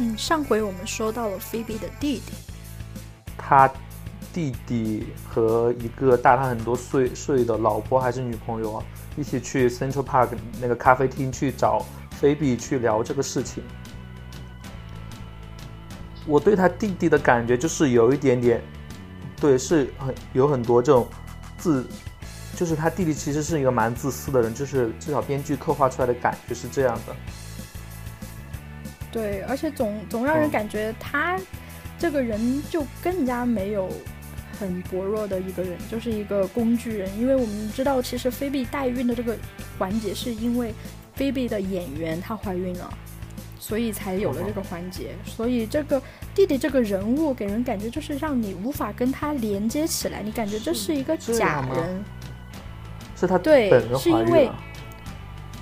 嗯，上回我们说到了菲比的弟弟，他弟弟和一个大他很多岁岁的老婆还是女朋友啊，一起去 Central Park 那个咖啡厅去找菲比去聊这个事情。我对他弟弟的感觉就是有一点点，对，是很有很多这种自，就是他弟弟其实是一个蛮自私的人，就是至少编剧刻画出来的感觉是这样的。对，而且总总让人感觉他这个人就更加没有很薄弱的一个人，就是一个工具人。因为我们知道，其实菲比代孕的这个环节是因为菲比的演员她怀孕了，所以才有了这个环节。所以这个弟弟这个人物给人感觉就是让你无法跟他连接起来，你感觉这是一个假人。是他对，是因为。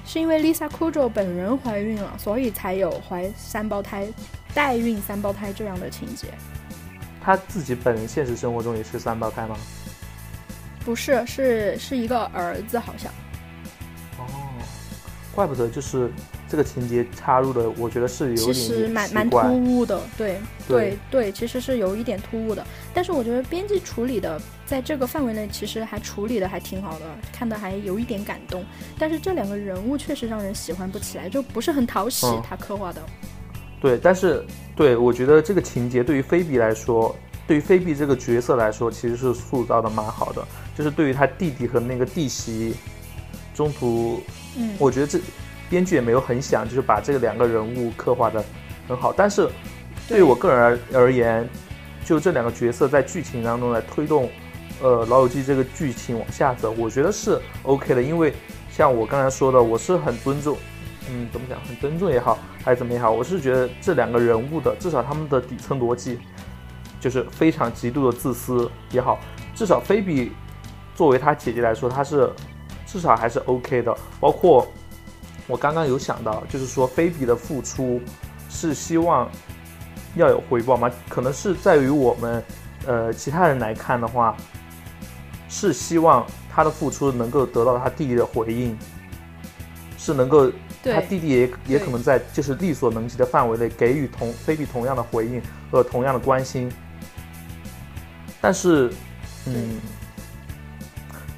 是因为 Lisa Kudrow 本人怀孕了，所以才有怀三胞胎、代孕三胞胎这样的情节。她自己本人现实生活中也是三胞胎吗？不是，是是一个儿子，好像。哦，怪不得就是。这个情节插入的，我觉得是有点其实蛮蛮突兀的，对对对，其实是有一点突兀的。但是我觉得编辑处理的，在这个范围内，其实还处理的还挺好的，看的还有一点感动。但是这两个人物确实让人喜欢不起来，就不是很讨喜。他刻画的，对，但是对我觉得这个情节对于菲比来说，对于菲比这个角色来说，其实是塑造的蛮好的。就是对于他弟弟和那个弟媳，中途，嗯，我觉得这。编剧也没有很想，就是把这两个人物刻画的很好。但是，对于我个人而而言，就这两个角色在剧情当中来推动，呃，《老友记》这个剧情往下走，我觉得是 OK 的。因为像我刚才说的，我是很尊重，嗯，怎么讲，很尊重也好，还是怎么也好，我是觉得这两个人物的至少他们的底层逻辑就是非常极度的自私也好，至少菲比作为她姐姐来说，她是至少还是 OK 的，包括。我刚刚有想到，就是说菲比的付出是希望要有回报吗？可能是在于我们，呃，其他人来看的话，是希望他的付出能够得到他弟弟的回应，是能够他弟弟也也可能在就是力所能及的范围内给予同菲比同样的回应和同样的关心，但是，嗯。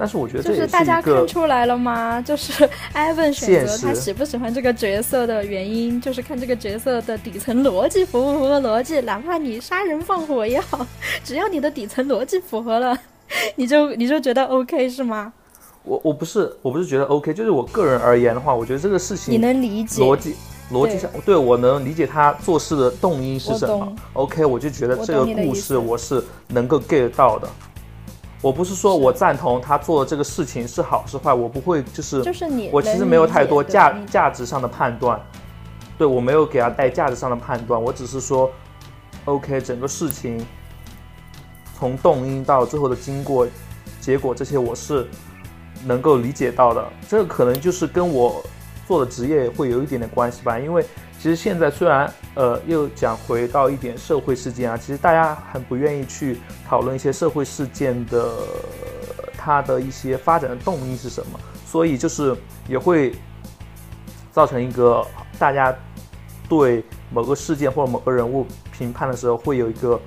但是我觉得就是大家看出来了吗？就是艾文选择他喜不喜欢这个角色的原因，就是看这个角色的底层逻辑符不符合逻辑。哪怕你杀人放火也好，只要你的底层逻辑符合了，你就你就觉得 OK 是吗？我我不是我不是觉得 OK，就是我个人而言的话，我觉得这个事情你能理解逻辑逻辑上对我能理解他做事的动因是什么。OK，我就觉得这个故事我是能够 get 到的。我不是说我赞同他做的这个事情是好是坏，我不会就是就是你，我其实没有太多价价值上的判断，对我没有给他带价值上的判断，我只是说，OK，整个事情从动因到最后的经过、结果这些我是能够理解到的，这可能就是跟我做的职业会有一点点关系吧，因为。其实现在虽然呃又讲回到一点社会事件啊，其实大家很不愿意去讨论一些社会事件的它的一些发展的动因是什么，所以就是也会造成一个大家对某个事件或者某个人物评判的时候会有一个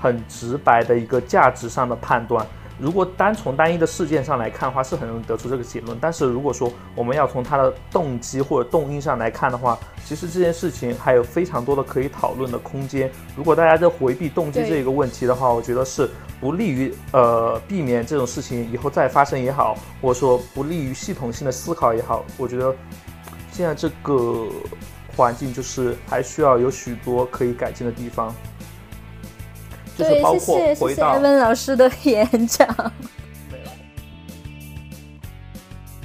很直白的一个价值上的判断。如果单从单一的事件上来看的话，是很容易得出这个结论。但是如果说我们要从它的动机或者动因上来看的话，其实这件事情还有非常多的可以讨论的空间。如果大家在回避动机这个问题的话，我觉得是不利于呃避免这种事情以后再发生也好，或者说不利于系统性的思考也好。我觉得现在这个环境就是还需要有许多可以改进的地方。对，谢谢谢谢艾文老师的演讲。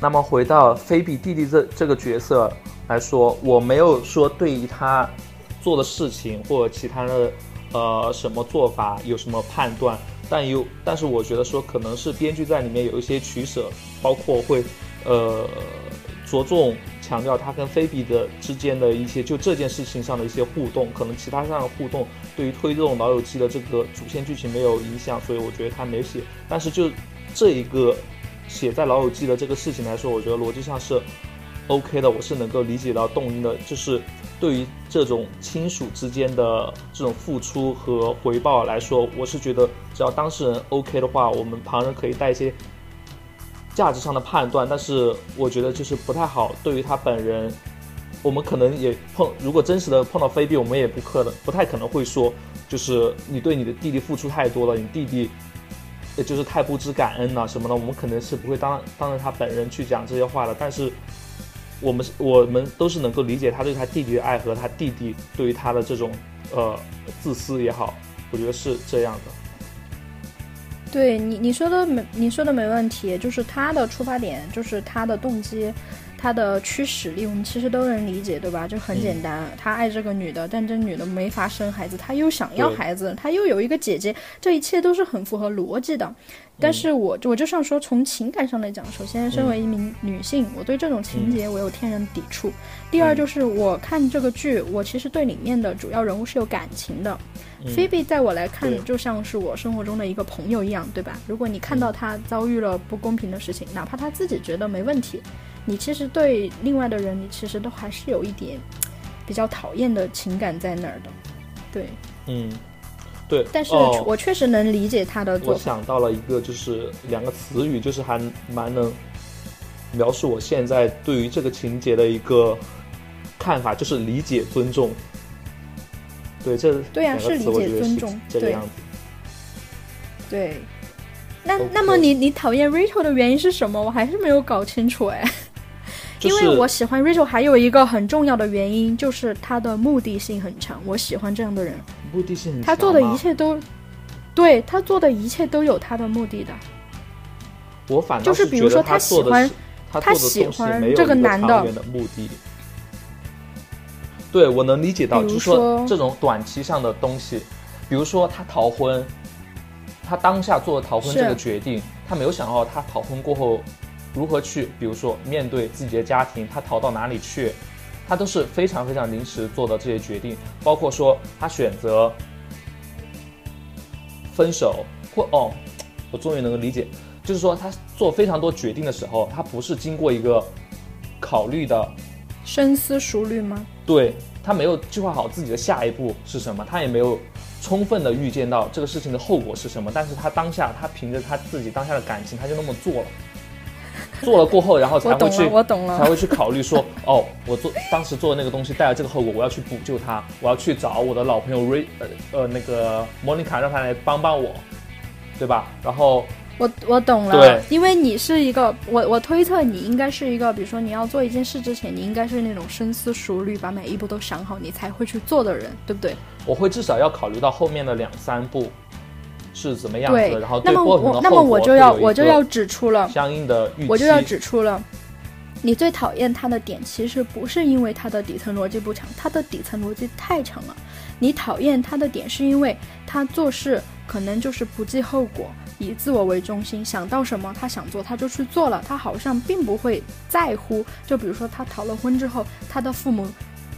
那么回到菲比弟弟这这个角色来说，我没有说对于他做的事情或者其他的呃什么做法有什么判断，但有但是我觉得说可能是编剧在里面有一些取舍，包括会呃着重。强调他跟菲比的之间的一些就这件事情上的一些互动，可能其他上的互动对于推动老友记的这个主线剧情没有影响，所以我觉得他没写。但是就这一个写在老友记的这个事情来说，我觉得逻辑上是 OK 的，我是能够理解到动因的，就是对于这种亲属之间的这种付出和回报来说，我是觉得只要当事人 OK 的话，我们旁人可以带一些价值上的判断，但是我觉得就是不太好。对于他本人，我们可能也碰，如果真实的碰到菲比，我们也不可能不太可能会说，就是你对你的弟弟付出太多了，你弟弟。就是太不知感恩了什么的，我们可能是不会当当着他本人去讲这些话的。但是，我们我们都是能够理解他对他弟弟的爱和他弟弟对于他的这种呃自私也好，我觉得是这样的。对你你说的没你说的没问题，就是他的出发点，就是他的动机。他的驱使力，我们其实都能理解，对吧？就很简单，他爱这个女的，但这女的没法生孩子，他又想要孩子，他又有一个姐姐，这一切都是很符合逻辑的。但是我我就想说，从情感上来讲，首先，身为一名女性，我对这种情节我有天然抵触。第二，就是我看这个剧，我其实对里面的主要人物是有感情的。菲比在我来看，就像是我生活中的一个朋友一样，对吧？如果你看到她遭遇了不公平的事情，哪怕她自己觉得没问题。你其实对另外的人，你其实都还是有一点比较讨厌的情感在那儿的，对，嗯，对。但是我确实能理解他的。我想到了一个，就是两个词语，就是还蛮能描述我现在对于这个情节的一个看法，就是理解、尊重。对，这对呀，是理解、尊重这个样子。对，那那么你你讨厌 Rachel 的原因是什么？我还是没有搞清楚哎。因为我喜欢 Rachel，还有一个很重要的原因就是他的目的性很强。我喜欢这样的人，目的性很强。他做的一切都，对他做的一切都有他的目的的。我反就是比如说他喜欢，他喜欢这个男的目的。对，我能理解到，就是说这种短期上的东西，比如说他逃婚，他当下做逃婚这个决定，他没有想到他逃婚过后。如何去，比如说面对自己的家庭，他逃到哪里去，他都是非常非常临时做的这些决定。包括说他选择分手，或哦，我终于能够理解，就是说他做非常多决定的时候，他不是经过一个考虑的深思熟虑吗？对他没有计划好自己的下一步是什么，他也没有充分的预见到这个事情的后果是什么。但是他当下，他凭着他自己当下的感情，他就那么做了。做了过后，然后才会去，我懂了，才会去考虑说，哦，我做当时做的那个东西带来这个后果，我要去补救他，我要去找我的老朋友瑞，呃呃那个莫妮卡，让他来帮帮我，对吧？然后我我懂了，对，因为你是一个，我我推测你应该是一个，比如说你要做一件事之前，你应该是那种深思熟虑，把每一步都想好，你才会去做的人，对不对？我会至少要考虑到后面的两三步。是怎么样子？然后那么我那么我就要我就要指出了相应的预期，我就要指出了，你最讨厌他的点其实不是因为他的底层逻辑不强，他的底层逻辑太强了。你讨厌他的点是因为他做事可能就是不计后果，以自我为中心，想到什么他想做他就去做了，他好像并不会在乎。就比如说他逃了婚之后，他的父母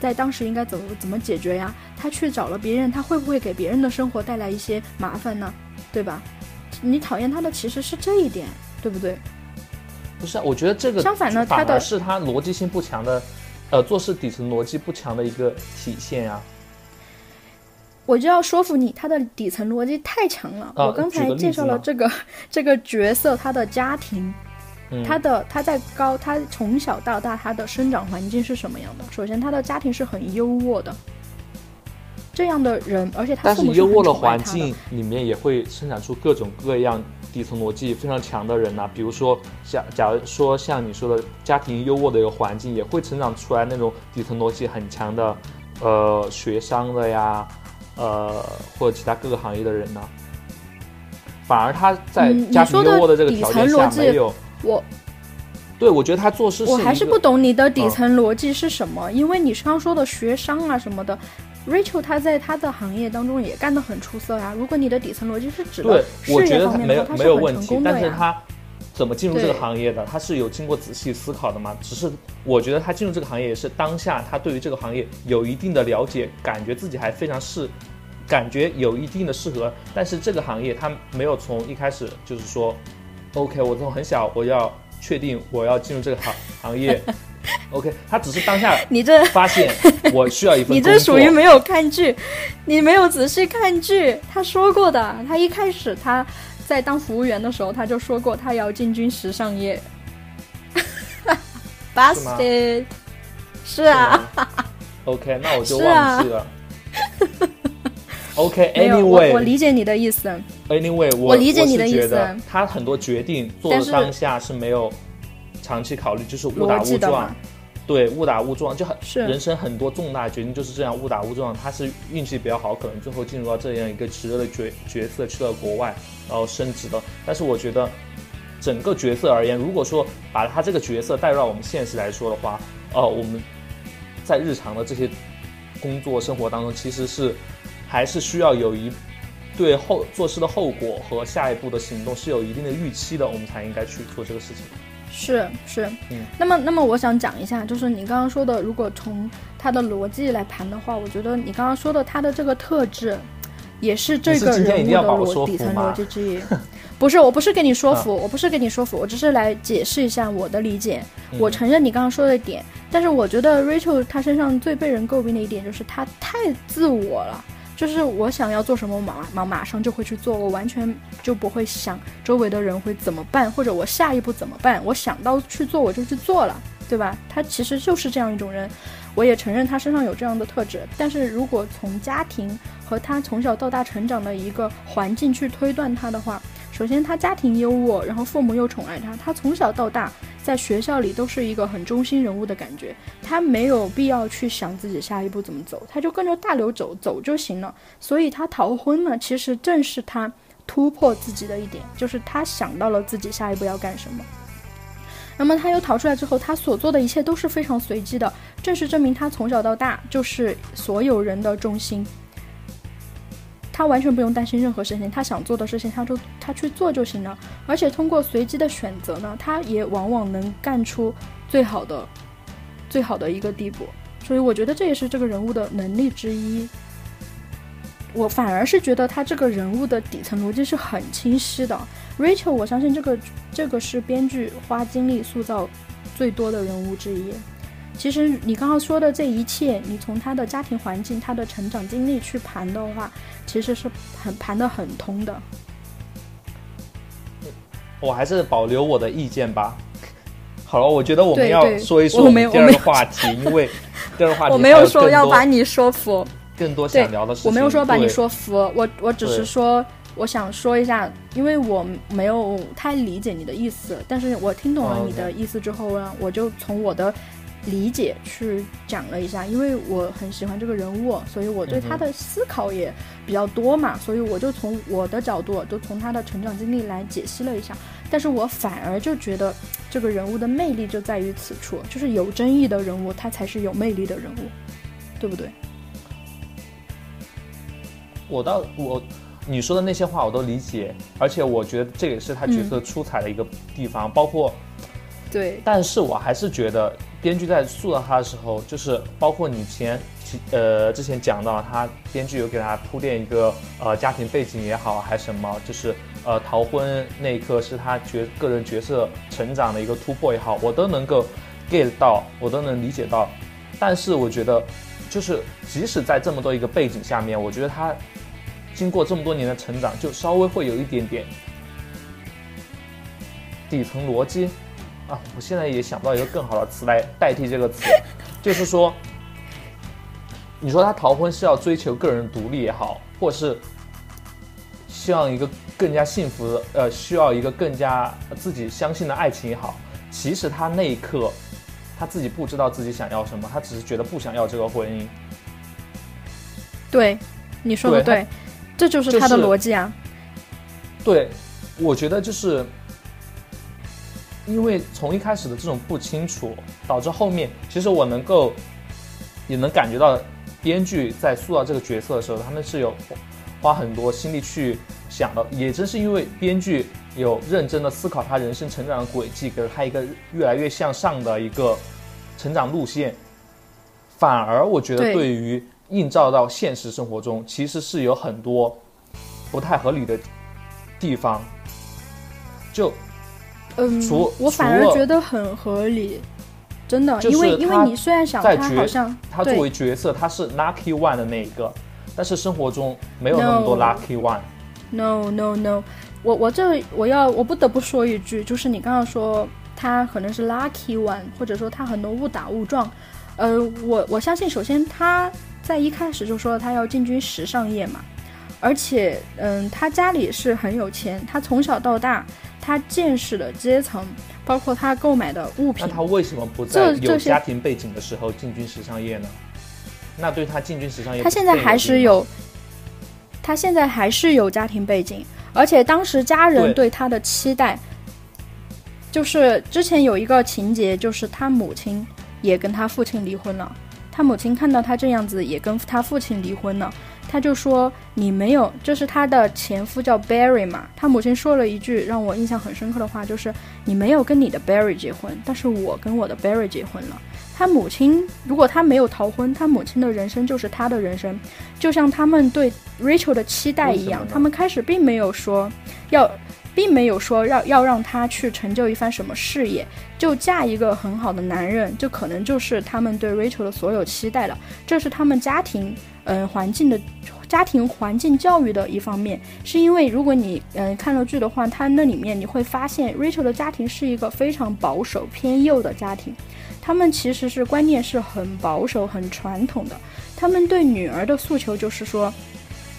在当时应该怎么怎么解决呀？他去找了别人，他会不会给别人的生活带来一些麻烦呢？对吧？你讨厌他的其实是这一点，对不对？不是，我觉得这个相反呢，反而是他逻辑性不强的，呃，做事底层逻辑不强的一个体现呀。我就要说服你，他的底层逻辑太强了。我刚才介绍了这个这个角色，他的家庭，他的他在高，他从小到大他的生长环境是什么样的？首先，他的家庭是很优渥的。这样的人，而且他但是优渥的环境里面也会生产出各种各样底层逻辑非常强的人呐。比如说，像假如说像你说的家庭优渥的一个环境，也会成长出来那种底层逻辑很强的，呃，学商的呀，呃，或者其他各个行业的人呢。反而他在家庭优渥的这个条件下没有我，对我觉得他做事我还是不懂你的底层逻辑是什么，因为你刚说的学商啊什么的。Rachel 他在他的行业当中也干得很出色呀。如果你的底层逻辑是指的事业方面的话，他是很成功的但是他怎么进入这个行业的？他是有经过仔细思考的嘛？只是我觉得他进入这个行业也是当下他对于这个行业有一定的了解，感觉自己还非常适，感觉有一定的适合。但是这个行业他没有从一开始就是说，OK，我从很小我要确定我要进入这个行行业。OK，他只是当下 你这发现我需要一份 你这属于没有看剧，你没有仔细看剧。他说过的，他一开始他在当服务员的时候他就说过他要进军时尚业。Busted，是啊。OK，那我就忘记了。OK，Anyway，我我理解你的意思。Anyway，我理解你的意思。他很多决定做的当下是没有长期考虑，就是误打误撞。对，误打误撞就很人生很多重大决定就是这样误打误撞。他是运气比较好，可能最后进入到这样一个职业的角角色，去了国外，然后升职了。但是我觉得整个角色而言，如果说把他这个角色带入到我们现实来说的话，呃，我们在日常的这些工作生活当中，其实是。还是需要有一对后做事的后果和下一步的行动是有一定的预期的，我们才应该去做这个事情。是是，嗯。那么那么我想讲一下，就是你刚刚说的，如果从他的逻辑来盘的话，我觉得你刚刚说的他的这个特质，也是这个人物的逻底层逻辑之一。不是，我不是跟你说服，我不是跟你说服，我只是来解释一下我的理解。我承认你刚刚说的点，但是我觉得 Rachel 她身上最被人诟病的一点就是她太自我了。就是我想要做什么，马马马上就会去做，我完全就不会想周围的人会怎么办，或者我下一步怎么办。我想到去做，我就去做了，对吧？他其实就是这样一种人，我也承认他身上有这样的特质。但是如果从家庭和他从小到大成长的一个环境去推断他的话，首先他家庭优渥，然后父母又宠爱他，他从小到大。在学校里都是一个很中心人物的感觉，他没有必要去想自己下一步怎么走，他就跟着大流走走就行了。所以他逃婚呢，其实正是他突破自己的一点，就是他想到了自己下一步要干什么。那么他又逃出来之后，他所做的一切都是非常随机的，正是证明他从小到大就是所有人的中心。他完全不用担心任何事情，他想做的事情，他就他去做就行了。而且通过随机的选择呢，他也往往能干出最好的、最好的一个地步。所以我觉得这也是这个人物的能力之一。我反而是觉得他这个人物的底层逻辑是很清晰的。Rachel，我相信这个这个是编剧花精力塑造最多的人物之一。其实你刚刚说的这一切，你从他的家庭环境、他的成长经历去盘的话，其实是很盘的很通的。我还是保留我的意见吧。好了，我觉得我们要说一说第二个话题，因为 第二个话题我没有说要把你说服，更多想聊的事情。我没有说把你说服，我我只是说我想说一下，因为我没有太理解你的意思，但是我听懂了你的意思之后呢，我就从我的。理解去讲了一下，因为我很喜欢这个人物，所以我对他的思考也比较多嘛，所以我就从我的角度，就从他的成长经历来解析了一下。但是我反而就觉得这个人物的魅力就在于此处，就是有争议的人物，他才是有魅力的人物，对不对？我倒我你说的那些话我都理解，而且我觉得这也是他角色出彩的一个地方，包括对，但是我还是觉得。编剧在塑造他的时候，就是包括你前，呃，之前讲到他编剧有给他铺垫一个呃家庭背景也好，还什么，就是呃逃婚那一刻是他角个人角色成长的一个突破也好，我都能够 get 到，我都能理解到。但是我觉得，就是即使在这么多一个背景下面，我觉得他经过这么多年的成长，就稍微会有一点点底层逻辑。啊，我现在也想不到一个更好的词来代替这个词，就是说，你说他逃婚是要追求个人独立也好，或是希望一个更加幸福的，呃，需要一个更加自己相信的爱情也好，其实他那一刻他自己不知道自己想要什么，他只是觉得不想要这个婚姻。对，你说的对，这就是他的逻辑啊。对，我觉得就是。因为从一开始的这种不清楚，导致后面其实我能够也能感觉到，编剧在塑造这个角色的时候，他们是有花很多心力去想的。也正是因为编剧有认真的思考他人生成长的轨迹，给了他一个越来越向上的一个成长路线，反而我觉得对于映照到现实生活中，其实是有很多不太合理的地方，就。嗯，我反而觉得很合理，真的，因为因为你虽然想他好像他作为角色，他是 lucky one 的那一个，但是生活中没有那么多 lucky one。No no no，我我这我要我不得不说一句，就是你刚刚说他可能是 lucky one，或者说他很多误打误撞，呃，我我相信首先他在一开始就说他要进军时尚业嘛，而且嗯，他家里是很有钱，他从小到大他见识的阶层，包括他购买的物品那，他为什么不在有家庭背景的时候进军时尚业呢？那对他进军时尚业，他现在还是有，他现在还是有家庭背景，而且当时家人对对他的期待，就是之前有一个情节，就是他母亲也跟他父亲离婚了，他母亲看到他这样子，也跟他父亲离婚了。他就说：“你没有，就是他的前夫叫 Barry 嘛。他母亲说了一句让我印象很深刻的话，就是你没有跟你的 Barry 结婚，但是我跟我的 Barry 结婚了。他母亲如果他没有逃婚，他母亲的人生就是他的人生，就像他们对 Rachel 的期待一样他们开始并没有说要，并没有说要要让他去成就一番什么事业，就嫁一个很好的男人，就可能就是他们对 Rachel 的所有期待了。这是他们家庭嗯、环境的家庭环境教育的一方面，是因为如果你嗯、看了剧的话，它那里面你会发现 Rachel 的家庭是一个非常保守偏右的家庭，他们其实是观念是很保守很传统的，他们对女儿的诉求就是说，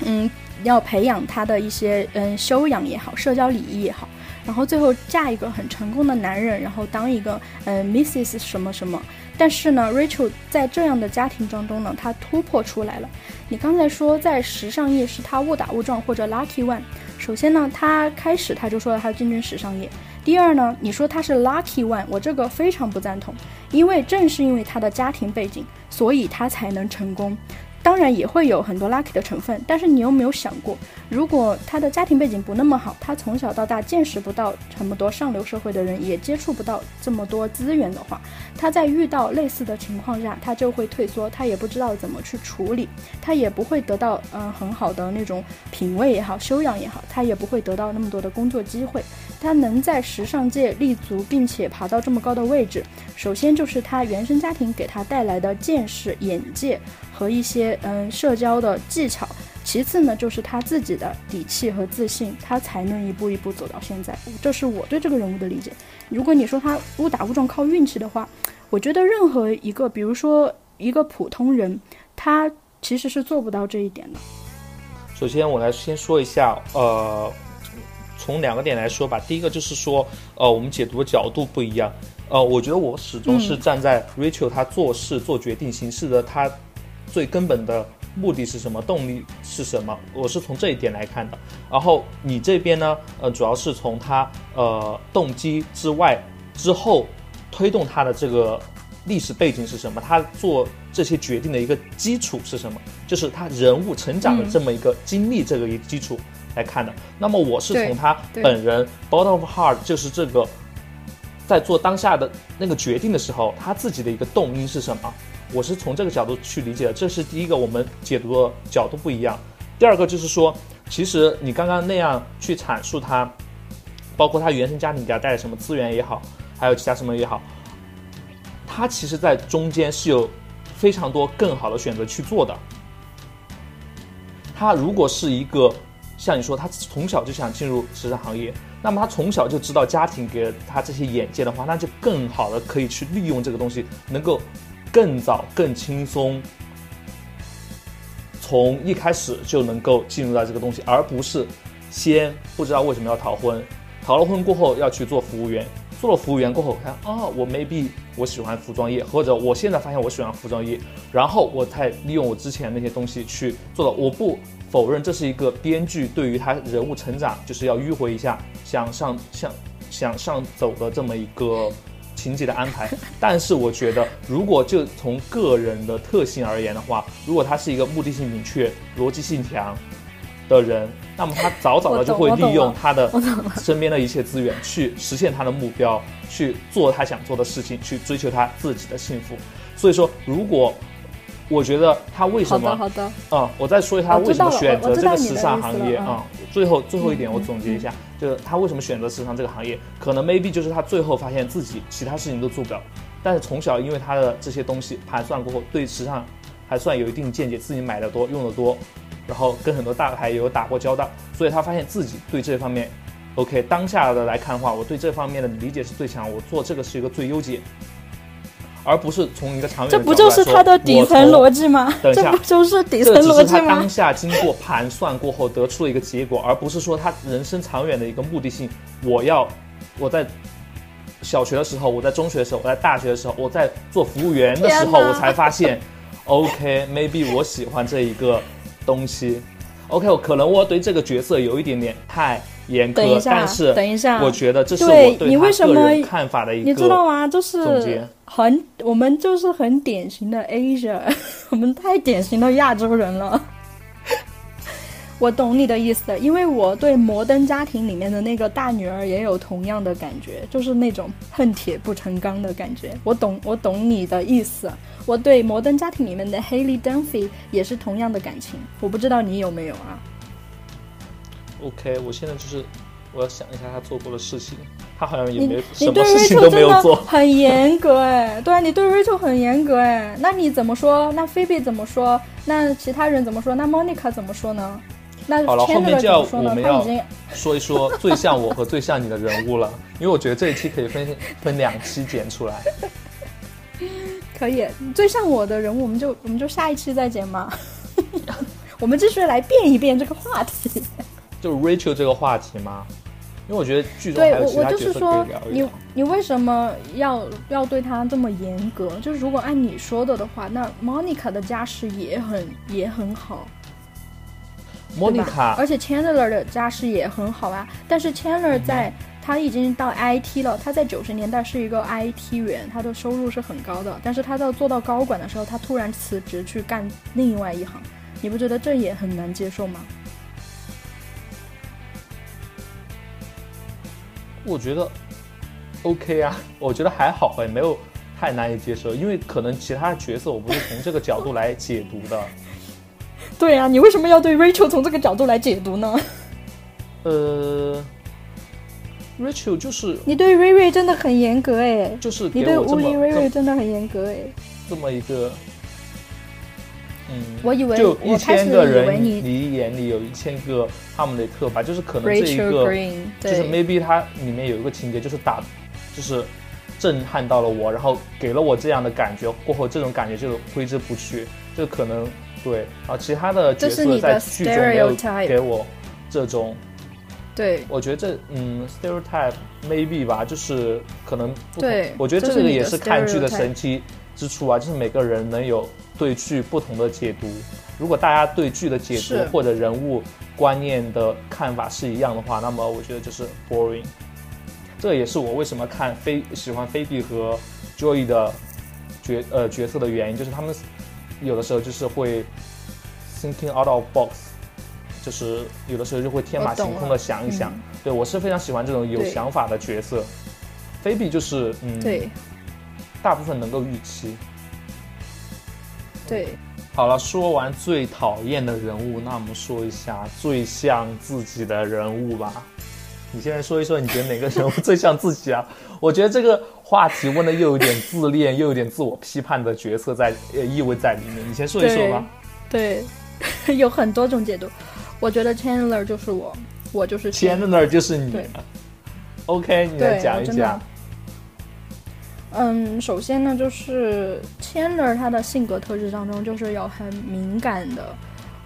嗯，要培养她的一些嗯修养也好，社交礼仪也好。然后最后嫁一个很成功的男人，然后当一个嗯 Mrs 什么什么。但是呢，Rachel 在这样的家庭当中呢，她突破出来了。你刚才说在时尚业是她误打误撞或者 lucky one。首先呢，她开始她就说了她进军时尚业。第二呢，你说她是 lucky one，我这个非常不赞同，因为正是因为她的家庭背景，所以她才能成功。当然也会有很多 lucky 的成分，但是你有没有想过，如果他的家庭背景不那么好，他从小到大见识不到这么多上流社会的人，也接触不到这么多资源的话，他在遇到类似的情况下，他就会退缩，他也不知道怎么去处理，他也不会得到嗯、很好的那种品味也好，修养也好，他也不会得到那么多的工作机会。他能在时尚界立足，并且爬到这么高的位置，首先就是他原生家庭给他带来的见识、眼界和一些嗯社交的技巧。其次呢，就是他自己的底气和自信，他才能一步一步走到现在。这是我对这个人物的理解。如果你说他误打误撞靠运气的话，我觉得任何一个，比如说一个普通人，他其实是做不到这一点的。首先，我来先说一下，呃，从两个点来说吧。第一个就是说，呃，我们解读的角度不一样。呃，我觉得我始终是站在 Rachel 她做事、做决定、行事的他最根本的目的是什么，动力是什么，我是从这一点来看的。然后你这边呢，呃，主要是从他呃动机之外之后推动他的这个历史背景是什么，他做这些决定的一个基础是什么，就是他人物成长的这么一个经历这个一个基础来看的。那么我是从他本人 bottom of heart 就是这个。在做当下的那个决定的时候，他自己的一个动因是什么？我是从这个角度去理解的，这是第一个我们解读的角度不一样。第二个就是说，其实你刚刚那样去阐述他，包括他原生家庭给他带来什么资源也好，还有其他什么也好，他其实在中间是有非常多更好的选择去做的。他如果是一个像你说，他从小就想进入时尚行业，那么他从小就知道家庭给了他这些眼界的话，那就更好的可以去利用这个东西，能够更早、更轻松，从一开始就能够进入到这个东西，而不是先不知道为什么要逃婚，逃了婚过后要去做服务员，做了服务员过后看啊，我 maybe 我喜欢服装业，或者我现在发现我喜欢服装业，然后我才利用我之前那些东西去做了。我不否认这是一个编剧对于他人物成长就是要迂回一下，想上向想上走的这么一个情节的安排。但是我觉得，如果就从个人的特性而言的话，如果他是一个目的性明确、逻辑性强的人，那么他早早的就会利用他的身边的一切资源去实现他的目标，去做他想做的事情，去追求他自己的幸福。所以说，如果我觉得他为什么好的，好的，啊、我再说一下他为什么选择这个时尚行业啊、最后最后一点我总结一下，就是他为什么选择时尚这个行业，可能 maybe 就是他最后发现自己其他事情都做不了，但是从小因为他的这些东西盘算过后，对时尚还算有一定见解，自己买的多，用的多，然后跟很多大牌也有打过交道，所以他发现自己对这方面，OK，当下的来看的话，我对这方面的理解是最强，我做这个是一个最优解。而不是从一个长远这不就是他的底层逻辑吗？等一下，这不就是底层逻辑吗是他当？下经过盘算过后得出了一个结果，而不是说他人生长远的一个目的性。我要我在小学的时候，我在中学的时候，我在大学的时候，我在做服务员的时候，我才发现，OK，maybe、我喜欢这一个东西。OK，我可能我对这个角色有一点点太严格，但是等一下我觉得这是对我对他你为什么看法的一个，你知道吗？就是很，我们就是很典型的 Asia，我们太典型的亚洲人了。我懂你的意思，因为我对《摩登家庭》里面的那个大女儿也有同样的感觉，就是那种恨铁不成钢的感觉。我懂，我懂你的意思。我对《摩登家庭》里面的 Haley Dunphy 也是同样的感情，我不知道你有没有啊？OK，我现在就是我要想一下他做过的事情，他好像也你没什你对么事情都没有做。很严格哎，对啊，你对 Rachel 很严格哎，那你怎么说？那 Phoebe 怎么说？那其他人怎么说？那 Monica 怎么说呢？那好了，后面就要？我们要他已经 说一说最像我和最像你的人物了，因为我觉得这一期可以分 分两期剪出来。可以最像我的人物，我们就我们就下一期再剪嘛。我们继续来变一变这个话题。就 Rachel 这个话题吗，因为我觉得剧中还对我，有其我就是他角色可说以聊，一你。你为什么要要对他这么严格？就是如果按你说的的话，那 Monica 的家世也很也很好。对吧 Monica 而且 Chandler 的家世也很好啊。但是 Chandler 在、他已经到 IT 了，他在九十年代是一个 IT 员，他的收入是很高的。但是他到做到高管的时候，他突然辞职去干另外一行，你不觉得这也很难接受吗？我觉得 OK 啊，我觉得还好哎，没有太难以接受，因为可能其他角色我不是从这个角度来解读的。对啊，你为什么要对 Rachel 从这个角度来解读呢？呃，Rachel 就是你对瑞瑞真的很严格哎，就是你对给我这么乌里瑞瑞真的很严格哎。这么一个，嗯，我以为就一我开始千个人，以为你你眼里有一千个哈姆雷特吧，就是可能这一个 Green 就是 maybe 它里面有一个情节，就是打，就是震撼到了我，然后给了我这样的感觉，过后这种感觉就挥之不去，就可能对。然后其他的角色在剧中没有给我这种，对我觉得这嗯 stereotype maybe 吧，就是可能不同对我觉得这个也是看剧的神奇之处啊，就是每个人能有对剧不同的解读。如果大家对剧的解读或者人物观念的看法是一样的话，那么我觉得就是 boring。这也是我为什么看菲喜欢菲比和 Joy 的角呃角色的原因，就是他们有的时候就是会 thinking out of box，就是有的时候就会天马行空的想一想。嗯对我是非常喜欢这种有想法的角色。菲比就是嗯，对大部分能够预期。对，好了，说完最讨厌的人物，那我们说一下最像自己的人物吧。你现在说一说，你觉得哪个人物最像自己啊？我觉得这个话题问的又有点自恋，又有点自我批判的角色在呃意味在里面。你先说一说吧。对，有很多种解读。我觉得 Chandler 就是我，我就是 Chandler 就是你。OK，你来，讲一讲。嗯，首先呢，就是 Chandler 他的性格特质当中，就是有很敏感的、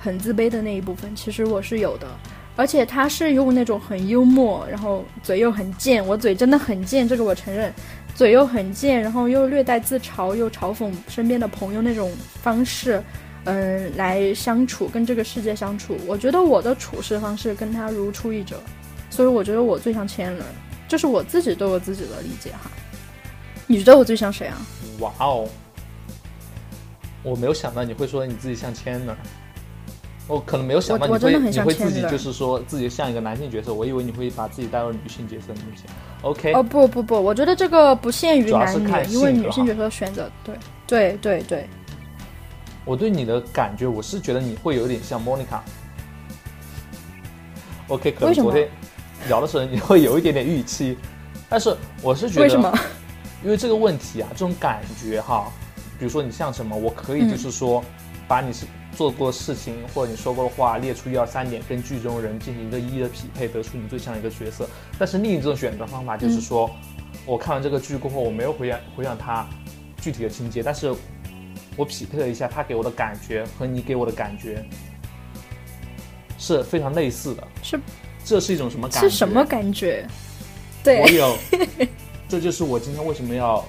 很自卑的那一部分。其实我是有的，而且他是用那种很幽默，然后嘴又很贱，我嘴真的很贱，这个我承认，嘴又很贱，然后又略带自嘲，又嘲讽身边的朋友那种方式，嗯，来相处，跟这个世界相处。我觉得我的处事方式跟他如出一辙，所以我觉得我最像 Chandler，这是我自己对我自己的理解哈。你觉得我最像谁啊？哇哦！我没有想到你会说你自己像 Chandler，我可能没有想到我你会自己就是说自己像一个男性角色，我以为你会把自己带入女性角色里面去。OK，、哦不不不，我觉得这个不限于男女因为女性角色选择对对对对，我对你的感觉，我是觉得你会有点像 Monica。OK，可能昨天聊的时候你会有一点点预期，但是我是觉得，为什么？因为这个问题啊，这种感觉哈，比如说你像什么，我可以就是说，把你是做过事情或者你说过的话列出一二三点，跟剧中人进行一个一一的匹配，得出你最像一个角色。但是另一种选择方法就是说，我看完这个剧过后，我没有回想回想他具体的情节，但是我匹配了一下他给我的感觉和你给我的感觉是非常类似的。是，这是一种什么感觉？是什么感觉？对，我有，这就是我今天为什么要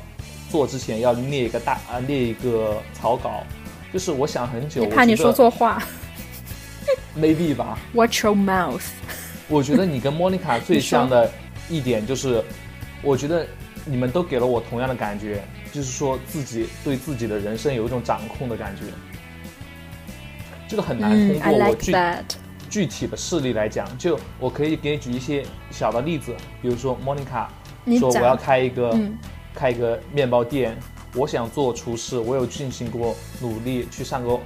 做之前要列一个大啊列一个草稿，就是我想很久，你怕你说错话，maybe 吧。Watch your mouth。我觉得你跟莫妮卡最像的一点就是，我觉得你们都给了我同样的感觉，就是说自己对自己的人生有一种掌控的感觉。这个很难通过我具具体的事例来讲，就我可以给你举一些小的例子，比如说莫妮卡说我要开一个开一个面包店，我想做厨师，我有进行过努力去上过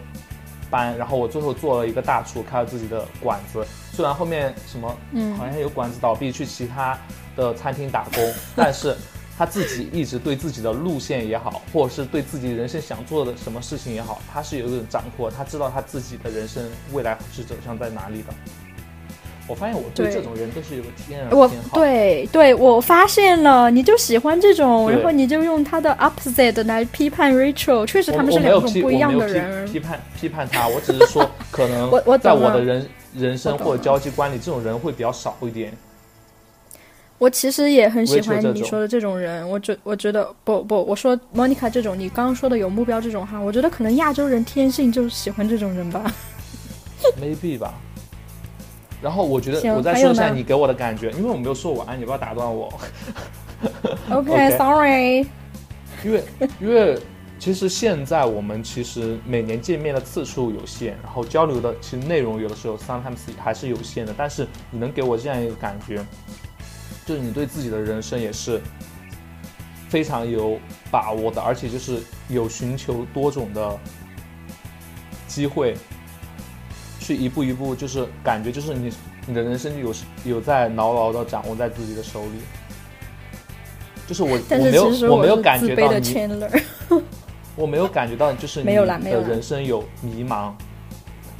班，然后我最后做了一个大厨，开了自己的馆子。虽然后面什么，嗯，好像有馆子倒闭，去其他的餐厅打工，但是他自己一直对自己的路线也好，或者是对自己人生想做的什么事情也好，他是有一种掌控，他知道他自己的人生未来是走向在哪里的。我发现我对这种人都是有个天然偏好。对对，我发现了，你就喜欢这种，然后你就用他的 opposite 来批判 Rachel，确实他们是两种不一样的人。批判批判他，我只是说 可能我我在我的人。人生或者交际观里，这种人会比较少一点。我其实也很喜欢你说的这种人，我觉我觉得不不，我说 Monica 这种，你刚刚说的有目标这种哈，我觉得可能亚洲人天性就喜欢这种人吧。Maybe 吧。然后我觉得我再说一下你给我的感觉，因为我没有说完，你不要打断我。OK，Sorry。因为因为。其实现在我们其实每年见面的次数有限，然后交流的其实内容有的时候 sometimes 还是有限的。但是你能给我这样一个感觉，就是你对自己的人生也是非常有把握的，而且就是有寻求多种的机会，去一步一步，就是感觉就是你你的人生有有在牢牢的掌握在自己的手里。就是我我没有我没有感觉到你。我没有感觉到，就是你的人生有迷茫，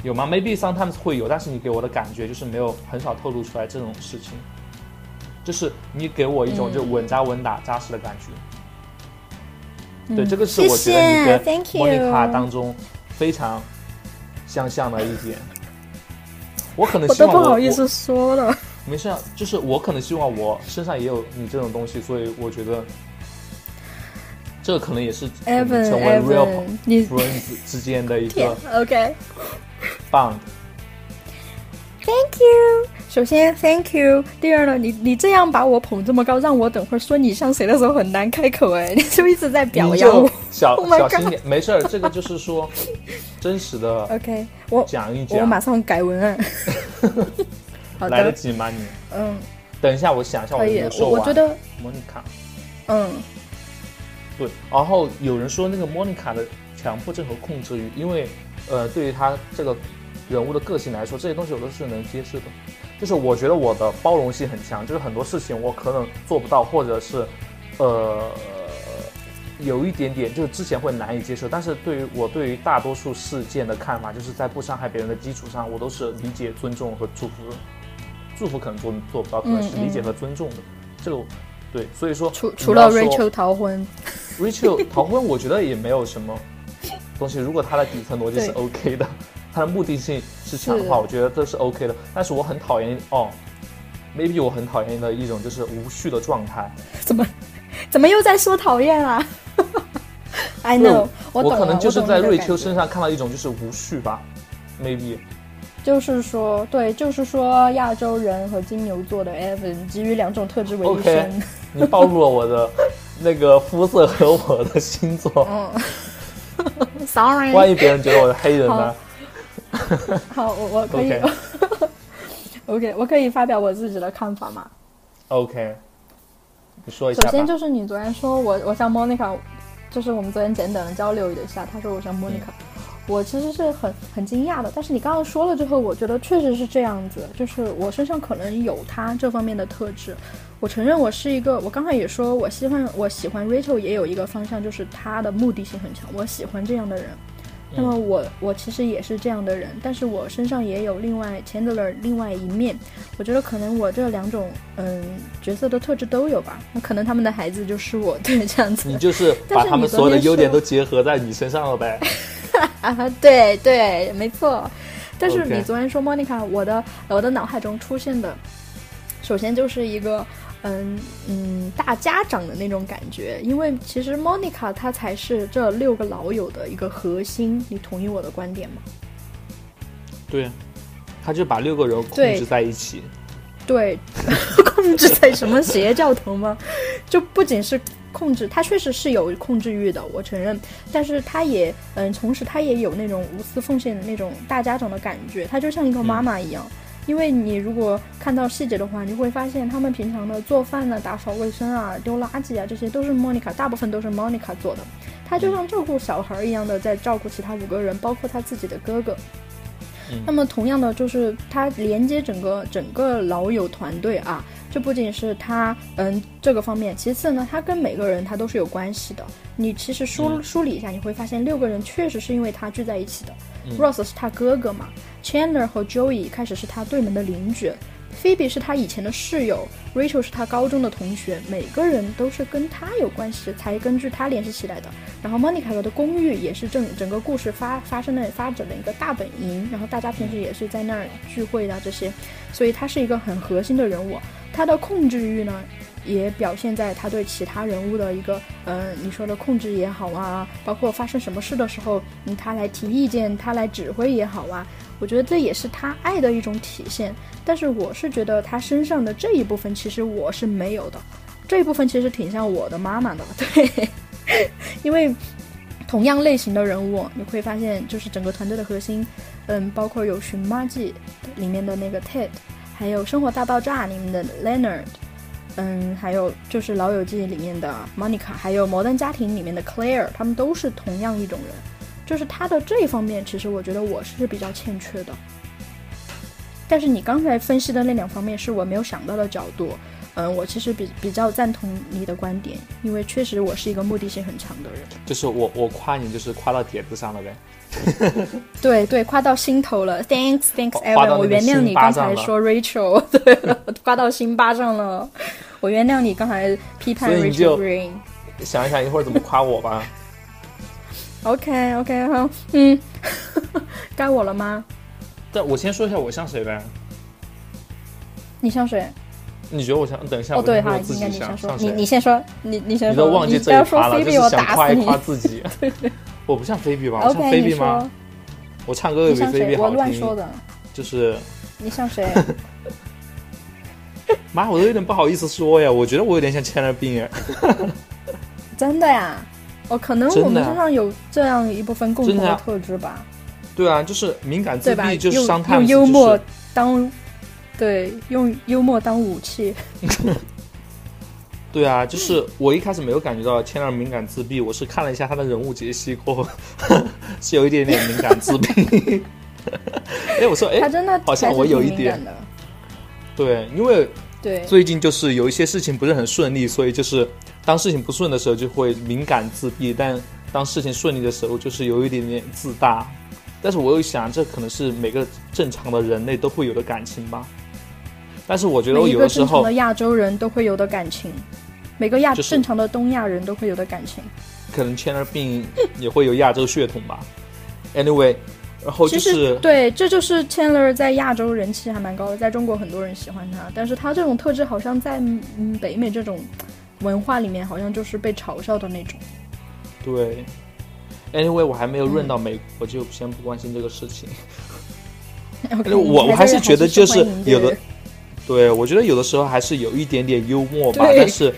有吗？Maybe sometimes 会有，但是你给我的感觉就是没有很少透露出来这种事情，就是你给我一种就稳扎稳打、扎实的感觉。对，这个是我觉得你跟莫妮卡当中非常相像的一点。我可能我都不好意思说了。没事，啊就是我可能希望我身上也有你这种东西，所以我觉得。这个可能也是成为 real friends 之间的一个 OK bond。Thank you。首先 Thank you。第二呢，你你这样把我捧这么高，让我等会儿说你像谁的时候很难开口哎，你就一直在表扬我。小小心点，没事儿，这个就是说真实的。OK，我讲一讲，我马上改文案。来得及吗你？嗯。等一下，我想一下，我没说完。我觉得莫妮卡。嗯。对，然后有人说那个莫妮卡的强迫症和控制欲，因为，呃，对于他这个人物的个性来说，这些东西我都是能接受的。就是我觉得我的包容性很强，就是很多事情我可能做不到，或者是，呃，有一点点就是之前会难以接受。但是对于我对于大多数事件的看法，就是在不伤害别人的基础上，我都是理解、尊重和祝福。祝福可能做做不到，可能是理解和尊重的。这个。对，所以说除除了 Rachel 逃婚，Rachel 逃婚，我觉得也没有什么东西。如果他的底层逻辑是 OK 的，他的目的性是强的话，我觉得这是 OK 的。但是我很讨厌哦，maybe 我很讨厌的一种就是无序的状态。怎么怎么又在说讨厌啊？I know，我可能就是在瑞秋身上看到一种就是无序吧，maybe。就是说，对，就是说，亚洲人和金牛座的 Evan 基于两种特质为一生。你暴露了我的那个肤色和我的星座。嗯，Sorry。万一别人觉得我是黑人呢？好，我我可以。OK，我可以发表我自己的看法吗？OK，你说一下。首先就是你昨天说我我像 Monica，就是我们昨天简短的交流一下，他说我像 Monica。我其实是很很惊讶的。但是你刚刚说了之后，我觉得确实是这样子，就是我身上可能有他这方面的特质。我承认我是一个，我刚才也说我喜欢我喜欢 Rachel 也有一个方向，就是他的目的性很强，我喜欢这样的人。那么我我其实也是这样的人，但是我身上也有另外 Chandler 另外一面。我觉得可能我这两种嗯角色的特质都有吧。那可能他们的孩子就是我，对这样子。你就是把他们所有的优点都结合在你身上了呗。啊，对对，没错。但是你昨天说 Monica，我的我的脑海中出现的，首先就是一个。嗯嗯，大家长的那种感觉，因为其实 Monica 她才是这六个老友的一个核心，你同意我的观点吗？对，他就把六个人控制在一起。对，控制在什么邪教头吗？就不仅是控制，他确实是有控制欲的，我承认。但是他也嗯，同时他也有那种无私奉献的那种大家长的感觉，他就像一个妈妈一样。因为你如果看到细节的话，你会发现他们平常的做饭呢、打扫卫生啊、丢垃圾啊，这些都是 Monica，大部分都是 Monica 做的。他就像照顾小孩一样的在照顾其他五个人，包括他自己的哥哥。那么同样的，就是他连接整个整个老友团队啊，这不仅是他嗯这个方面，其次呢，他跟每个人他都是有关系的。你其实梳梳理一下，你会发现六个人确实是因为他聚在一起的。Ross 是他哥哥嘛？Chandler 和 Joey 开始是他对门的邻居，Phoebe 是他以前的室友，Rachel 是他高中的同学，每个人都是跟他有关系才根据他联系起来的。然后 Monica 的公寓也是整整个故事发发生的发展的一个大本营，然后大家平时也是在那儿聚会的这些，所以他是一个很核心的人物。他的控制欲呢？也表现在他对其他人物的一个，嗯，你说的控制也好啊，包括发生什么事的时候，嗯，他来提意见，他来指挥也好啊，我觉得这也是他爱的一种体现。但是我是觉得他身上的这一部分其实我是没有的，这一部分其实挺像我的妈妈的，对，因为同样类型的人物，你会发现就是整个团队的核心，嗯，包括有《寻妈记》里面的那个 Ted，还有《生活大爆炸》里面的 Leonard。嗯，还有就是《老友记》里面的 Monica，还有《摩登家庭》里面的 Claire，他们都是同样一种人。就是他的这一方面，其实我觉得我是比较欠缺的。但是你刚才分析的那两方面是我没有想到的角度。嗯，我其实比比较赞同你的观点，因为确实我是一个目的性很强的人。就是我我夸你，就是夸到点子上了呗。对对，夸到心头了。Thanks, thanks, Evan。我原谅你刚才说 Rachel，对，夸到心巴上了。我原谅你刚才批判 Rachel Green。想一想一会儿怎么夸我吧。OK OK，好，嗯，该我了吗？但，我先说一下我像谁呗。你像谁？你觉得我像？等一下，哦对哈，应该你先说。你你先说，你你先说。你都忘记这一趴了，就是想夸一夸自己。我不像菲比吧？我像菲比吗？我唱歌也比菲比好听。我乱说的。就是。你像谁？妈，我都有点不好意思说呀。我觉得我有点像千了病耶。真的呀？哦，可能我们身上有这样一部分共同的特质吧。对啊，就是敏感自闭，就是伤害。用幽默当。对，用幽默当武器。对啊，就是我一开始没有感觉到千儿敏感自闭，我是看了一下他的人物解析过后，是有一点点敏感自闭。哎，我说，哎，他真的好像我有一点。对，因为对最近就是有一些事情不是很顺利，所以就是当事情不顺的时候就会敏感自闭，但当事情顺利的时候就是有一点点自大。但是我又想，这可能是每个正常的人类都会有的感情吧。但是我觉得我有的时候，每个正常的亚洲人都会有的感情，每个亚正常的东亚人都会有的感情，可能 Chandler 病也会有亚洲血统吧。Anyway，然后就是对，这就是 Chandler 在亚洲人气还蛮高的，在中国很多人喜欢他，但是他这种特质好像在嗯北美这种文化里面好像就是被嘲笑的那种。对，Anyway，我还没有润到美国，就先不关心这个事情。我我还是觉得就是有的。对，我觉得有的时候还是有一点点幽默吧，但是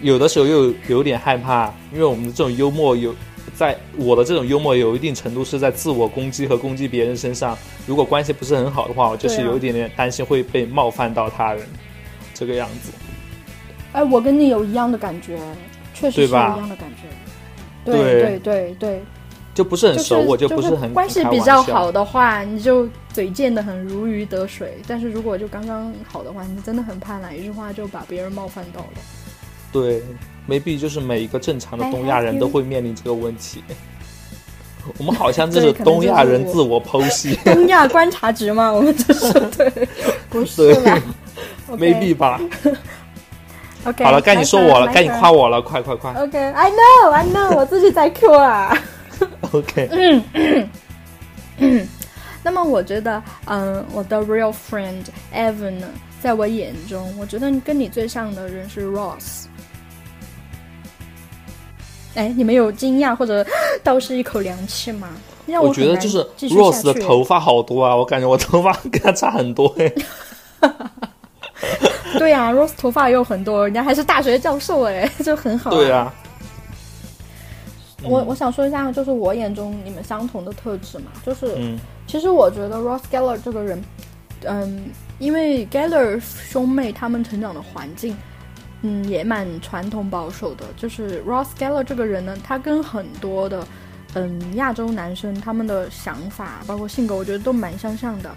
有的时候又有点害怕，因为我们的这种幽默有，在我的这种幽默有一定程度是在自我攻击和攻击别人身上。如果关系不是很好的话，我就是有一点点担心会被冒犯到他人，这个样子。哎，我跟你有一样的感觉，确实是一样的感觉。对对对对，就不是很熟，我就不是很关系比较好的话，你就嘴贱的很如鱼得水。但是如果就刚刚好的话，你真的很怕哪一句话就把别人冒犯到了。对，没必就是每一个正常的东亚人都会面临这个问题。我们好像这是东亚人自我剖析。东亚观察局嘛？我们这是对，不是吧？没必吧。OK，好了，该你说我了，该你夸我了，快快快。OK，I know，I know，我自己在 Q 啊。OK，嗯嗯，那么我觉得，嗯，我的 real friend Evan 呢，在我眼中，我觉得跟你最像的人是 Ross。哎，你们有惊讶或者倒吸一口凉气吗？我觉得就是 Ross 的头发好多啊，我感觉我头发跟他差很多哎。对呀，Rose 头发也有很多，人家还是大学教授哎，就很好。对呀。我我想说一下，就是我眼中你们相同的特质嘛，就是，其实我觉得 Ross Geller 这个人，嗯，因为 Geller 兄妹他们成长的环境，嗯，也蛮传统保守的。就是 Ross Geller 这个人呢，他跟很多的，嗯，亚洲男生他们的想法包括性格，我觉得都蛮相像的。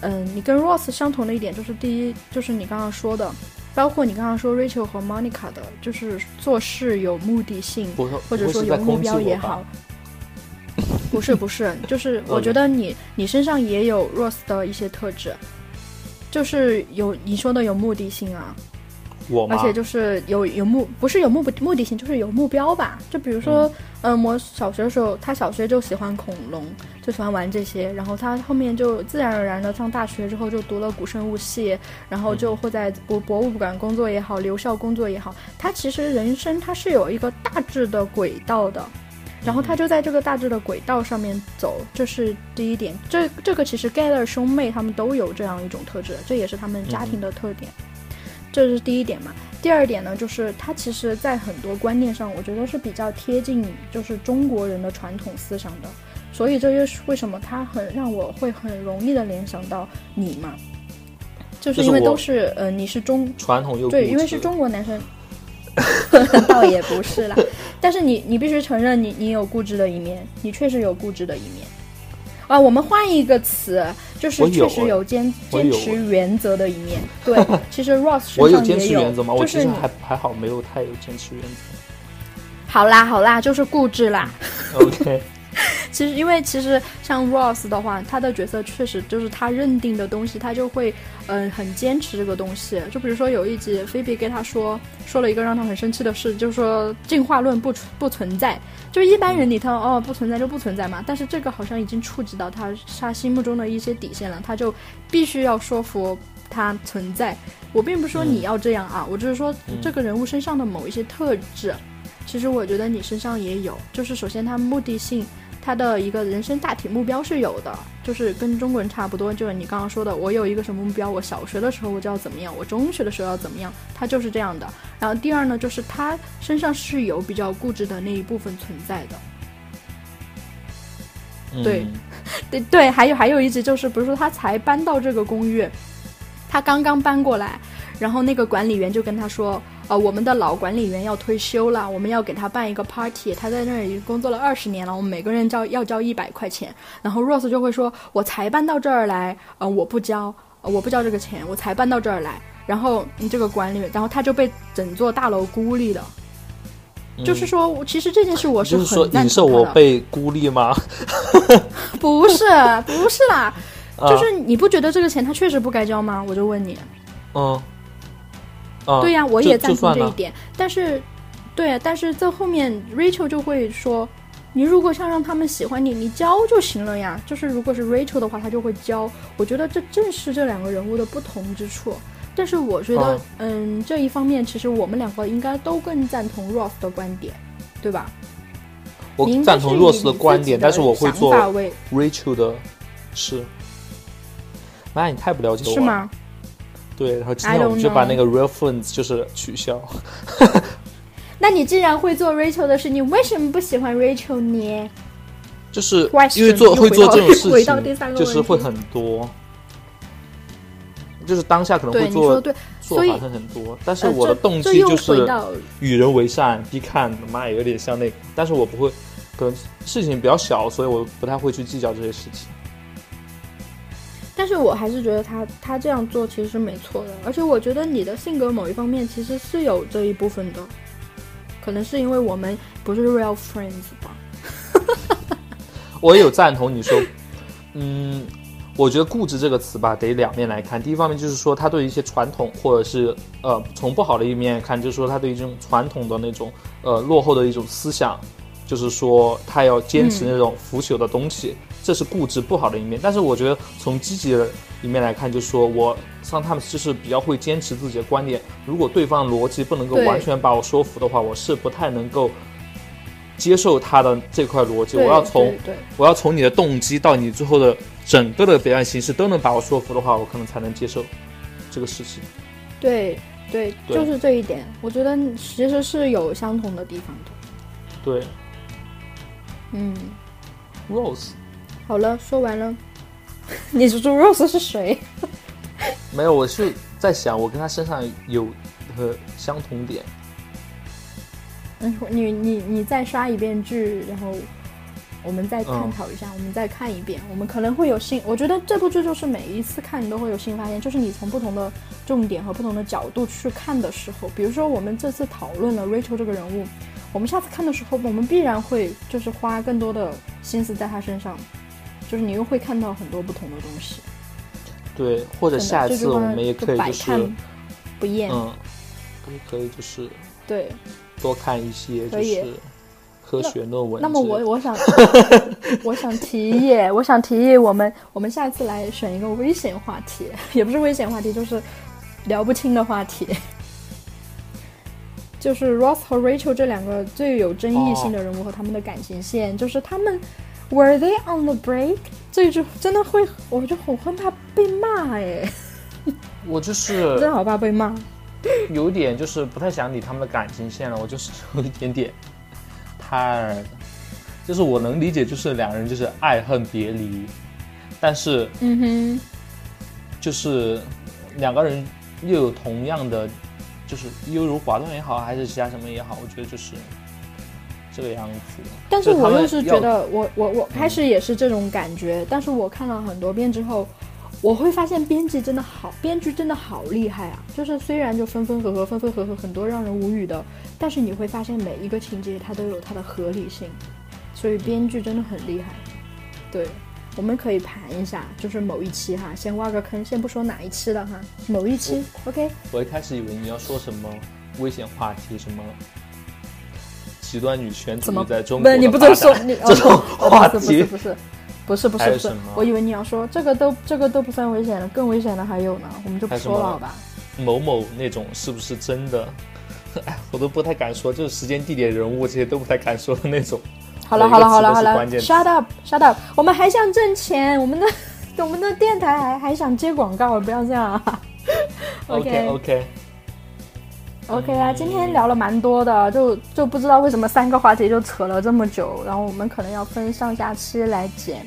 嗯，你跟 Ross 相同的一点就是，第一就是你刚刚说的。包括你刚刚说 Rachel 和 Monica 的，就是做事有目的性，或者说有目标也好。不是不是，就是我觉得你你身上也有 Rose 的一些特质，就是有你说的有目的性啊。而且就是有有目不是有目目的性，就是有目标吧。就比如说，嗯，我小学的时候，他小学就喜欢恐龙，就喜欢玩这些。然后他后面就自然而然的上大学之后就读了古生物系，然后就会在博博物馆工作也好，留校工作也好。他其实人生他是有一个大致的轨道的，然后他就在这个大致的轨道上面走，这是第一点。这这个其实 Geller 兄妹他们都有这样一种特质，这也是他们家庭的特点。这是第一点嘛，第二点呢，就是他其实在很多观念上，我觉得是比较贴近就是中国人的传统思想的，所以这就是为什么他很让我会很容易的联想到你嘛，就是因为都是呃你是中传统又对，因为是中国男生，倒也不是啦，但是你你必须承认你你有固执的一面，你确实有固执的一面。啊，我们换一个词，就是确实有坚坚持原则的一面。对，其实 Ross 身上也有，就是还还好，没有太有坚持原则。好啦好啦，就是固执啦。OK。其实，因为其实像 Ross 的话，他的角色确实就是他认定的东西，他就会嗯很坚持这个东西。就比如说有一集，菲比跟他说说了一个让他很生气的事，就是说进化论不不存在。就一般人里头哦不存在就不存在嘛，但是这个好像已经触及到他他心目中的一些底线了，他就必须要说服他存在。我并不是说你要这样啊，我只是说这个人物身上的某一些特质，其实我觉得你身上也有。就是首先他目的性。他的一个人生大体目标是有的，就是跟中国人差不多，就是你刚刚说的，我有一个什么目标，我小学的时候我就要怎么样，我中学的时候要怎么样，他就是这样的。然后第二呢，就是他身上是有比较固执的那一部分存在的。对，对对，还有还有一集就是，比如说他才搬到这个公寓，他刚刚搬过来，然后那个管理员就跟他说。呃，我们的老管理员要退休了，我们要给他办一个 party。他在那里工作了二十年了，我们每个人交要交一百块钱。然后 Rose 就会说：“我才搬到这儿来，呃，我不交，我不交这个钱，我才搬到这儿来。”然后你这个管理员，然后他就被整座大楼孤立了。就是说，其实这件事我是很你是我被孤立吗？不是，不是啦，就是你不觉得这个钱他确实不该交吗？我就问你。嗯。对呀，我也赞同这一点。但是，对，但是在后面，Rachel 就会说：“你如果想让他们喜欢你，你教就行了呀。”就是如果是 Rachel 的话，他就会教。我觉得这正是这两个人物的不同之处。但是我觉得，嗯，这一方面其实我们两个应该都更赞同 Ross 的观点，对吧？我赞同 Ross 的观点，但是我会做 Rachel 的是。妈，你太不了解我了。是吗？对，然后今天我们就把那个 real friends 就是取消。那你既然会做 Rachel 的事，你为什么不喜欢 Rachel 呢？就是因为做会做这种 事情，就是会很多，就是当下可能会做做法会很多，但是我的动机就是与人为善，必看，妈也有点像那个，但是我不会，可能事情比较小，所以我不太会去计较这些事情。但是我还是觉得他他这样做其实是没错的，而且我觉得你的性格某一方面其实是有这一部分的，可能是因为我们不是 real friends 吧。我也有赞同你说，嗯，我觉得固执这个词吧，得两面来看。第一方面就是说，他对一些传统，或者是呃，从不好的一面看，就是说他对一种传统的那种呃落后的一种思想，就是说他要坚持那种腐朽的东西。这是固执不好的一面，但是我觉得从积极的一面来看，就是说我像他们就是比较会坚持自己的观点。如果对方逻辑不能够完全把我说服的话，我是不太能够接受他的这块逻辑。我要从我要从你的动机到你最后的整个的表演形式都能把我说服的话，我可能才能接受这个事情。对对，就是这一点，我觉得其实是有相同的地方的。对，嗯，Rose。好了，说完了。你说 Rose 是谁？没有，我是在想，我跟他身上有和相同点。嗯，你你你再刷一遍剧，然后我们再探讨一下，我们再看一遍，我们可能会有新。我觉得这部剧就是每一次看你都会有新发现，就是你从不同的重点和不同的角度去看的时候，比如说我们这次讨论了 Rachel 这个人物，我们下次看的时候，我们必然会就是花更多的心思在他身上。就是你又会看到很多不同的东西，对，或者下一次我们也可以就是不厌，嗯，可以就是对，多看一些就是科学论文。那么我我想 我想提议，我想提议我们我们下一次来选一个危险话题，也不是危险话题，就是聊不清的话题，就是 Ross 和 Rachel 这两个最有争议性的人物和他们的感情线，就是他们。Were they on the break？这一句真的会，我就很害怕被骂哎。我就是 真的好怕被骂，有点就是不太想理他们的感情线了。我就是有一点点太，就是我能理解，就是两人就是爱恨别离，但是嗯哼，就是两个人又有同样的，就是优柔寡断也好，还是其他什么也好，我觉得就是。这个样子，但是我又是觉得，我我我开始也是这种感觉，但是我看了很多遍之后，我会发现编辑真的好，编剧真的好厉害啊！就是虽然就分分合合，分分合合很多让人无语的，但是你会发现每一个情节它都有它的合理性，所以编剧真的很厉害。对，我们可以盘一下，就是某一期哈，先挖个坑，先不说哪一期了哈，某一期，OK。我一开始以为你要说什么危险话题什么。极端女权主义在中国，不是你不能说你这种话题，不是不是不是不是不是，我以为你要说这个都这个都不算危险了，更危险的还有呢，我们就不说了好吧？某某那种是不是真的？哎，我都不太敢说，就是时间、地点、人物这些都不太敢说的那种。好了好了好了好了，shut up shut up，我们还想挣钱，我们的 我们的电台还还想接广告，不要这样啊。OK OK。OK 啊，今天聊了蛮多的，就就不知道为什么三个话题就扯了这么久，然后我们可能要分上下期来剪。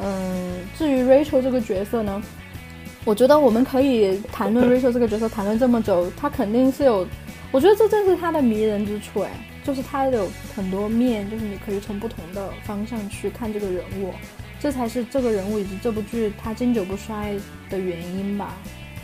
嗯，至于 Rachel 这个角色呢，我觉得我们可以谈论 Rachel 这个角色谈论这么久，他肯定是有，我觉得这正是他的迷人之处，哎，就是他有很多面，就是你可以从不同的方向去看这个人物，这才是这个人物以及这部剧它经久不衰的原因吧。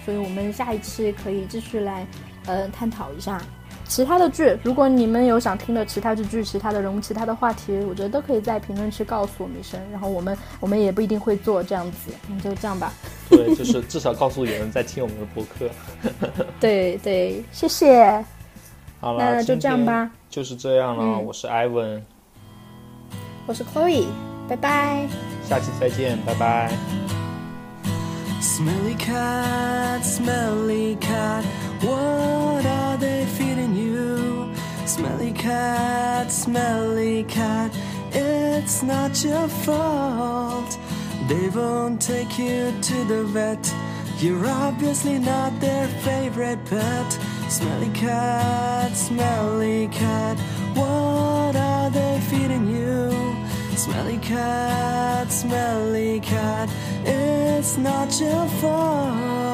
所以我们下一期可以继续来。呃，探讨一下其他的剧。如果你们有想听的其他的剧、其他的人物、其他的话题，我觉得都可以在评论区告诉我们一声。然后我们我们也不一定会做这样子，那就这样吧。对，就是至少告诉有人在听我们的播客。对对，谢谢。好了，那就这样吧。就是这样了。我是 Ivan，我是 Chloe，拜拜。下期再见，拜拜。Smelly cat, smelly cat, what are they feeding you? Smelly cat, smelly cat, it's not your fault. They won't take you to the vet. You're obviously not their favorite pet. Smelly cat, smelly cat, what are they feeding you? Smelly cat, smelly cat, it's not your fault.